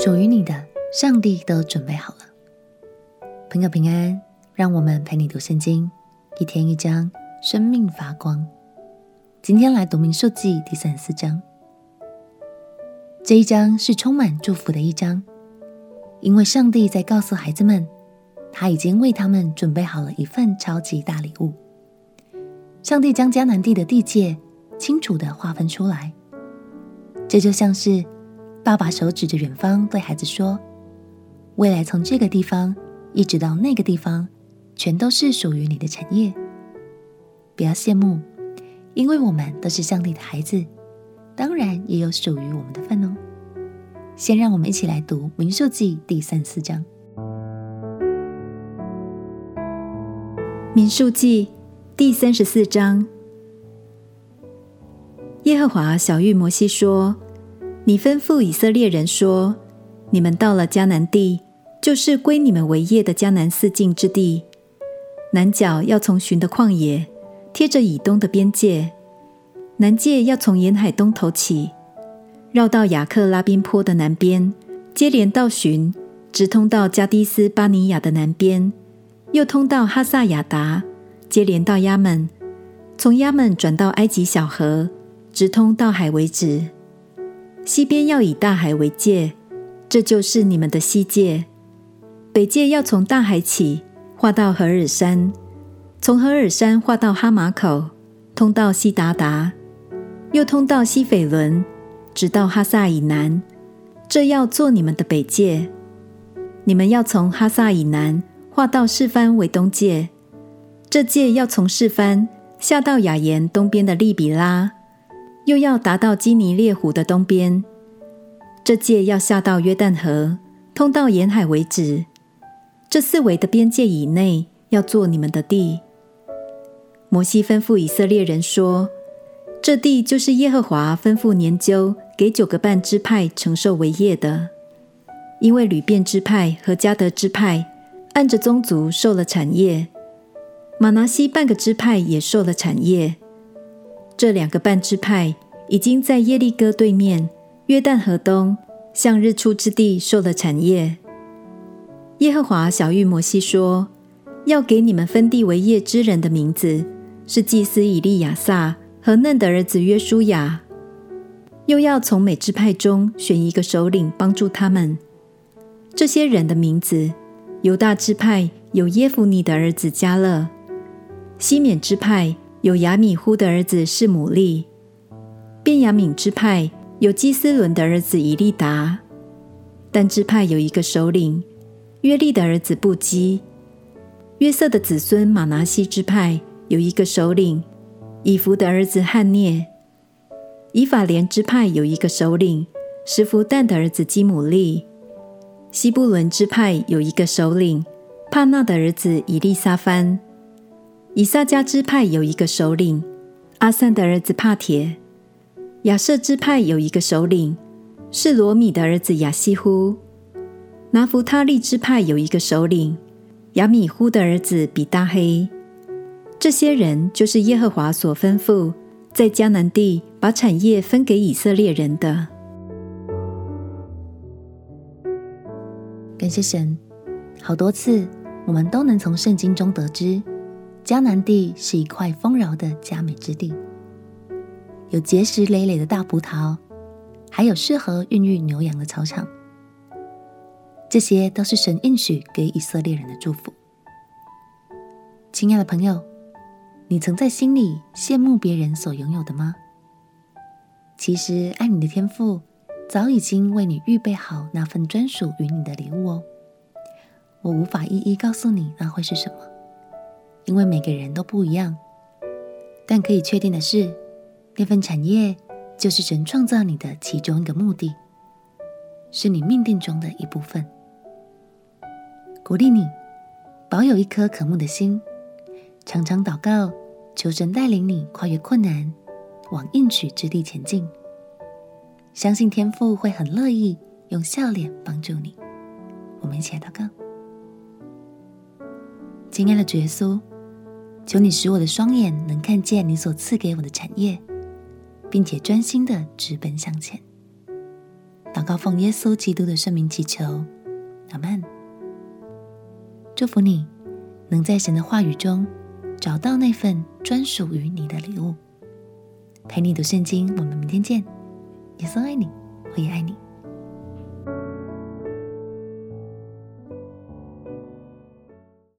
属于你的，上帝都准备好了。朋友平安，让我们陪你读圣经，一天一章，生命发光。今天来读民数记第三十四章。这一章是充满祝福的一章，因为上帝在告诉孩子们，他已经为他们准备好了一份超级大礼物。上帝将迦南地的地界清楚的划分出来，这就像是爸爸手指着远方对孩子说：“未来从这个地方一直到那个地方，全都是属于你的产业。不要羡慕，因为我们都是上帝的孩子，当然也有属于我们的份哦。”先让我们一起来读民数记第三四章。民数记第三十四章，耶和华晓諭摩西说：“你吩咐以色列人说，你们到了迦南地，就是归你们为业的迦南四境之地，南角要从寻的旷野，贴着以东的边界；南界要从沿海东头起，绕到雅克拉宾坡的南边，接连到寻，直通到迦低斯巴尼亚的南边。”又通到哈萨亚达，接连到亚门，从亚门转到埃及小河，直通到海为止。西边要以大海为界，这就是你们的西界。北界要从大海起，划到何尔山，从何尔山划到哈马口，通到西达达，又通到西斐伦，直到哈萨以南。这要做你们的北界。你们要从哈萨以南。划到示番为东界，这界要从示番下到雅言东边的利比拉，又要达到基尼列湖的东边。这界要下到约旦河，通到沿海为止。这四围的边界以内，要做你们的地。摩西吩咐以色列人说：“这地就是耶和华吩咐年究给九个半支派承受为业的，因为流便支派和迦得支派。”按着宗族受了产业，玛拿西半个支派也受了产业。这两个半支派已经在耶利哥对面约旦河东向日出之地受了产业。耶和华晓諭摩西说：“要给你们分地为业之人的名字是祭司以利亚撒和嫩的儿子约书亚，又要从每支派中选一个首领帮助他们。这些人的名字。”犹大支派有耶孚尼的儿子加勒，西缅支派有亚米忽的儿子示玛利，便雅悯支派有基斯伦的儿子以利达，但支派有一个首领约利的儿子布基，约瑟的子孙马拿西支派有一个首领以弗的儿子汉涅，以法莲支派有一个首领实弗旦的儿子基母利。西布伦支派有一个首领，帕纳的儿子以利撒番；以萨迦支派有一个首领，阿散的儿子帕铁；亚设支派有一个首领，是罗米的儿子亚西乎；拿弗他利支派有一个首领，亚米忽的儿子比大黑。这些人就是耶和华所吩咐在迦南地把产业分给以色列人的。感谢神，好多次我们都能从圣经中得知，迦南地是一块丰饶的佳美之地，有结实累累的大葡萄，还有适合孕育牛羊的草场。这些都是神应许给以色列人的祝福。亲爱的朋友，你曾在心里羡慕别人所拥有的吗？其实，爱你的天赋。早已经为你预备好那份专属于你的礼物哦，我无法一一告诉你那会是什么，因为每个人都不一样。但可以确定的是，那份产业就是神创造你的其中一个目的，是你命定中的一部分。鼓励你保有一颗渴慕的心，常常祷告，求神带领你跨越困难，往应许之地前进。相信天父会很乐意用笑脸帮助你。我们一起来祷告。亲爱的耶稣，求你使我的双眼能看见你所赐给我的产业，并且专心的直奔向前。祷告奉耶稣基督的圣名祈求，阿门。祝福你能在神的话语中找到那份专属于你的礼物。陪你读圣经，我们明天见。耶稣爱你，我也爱你。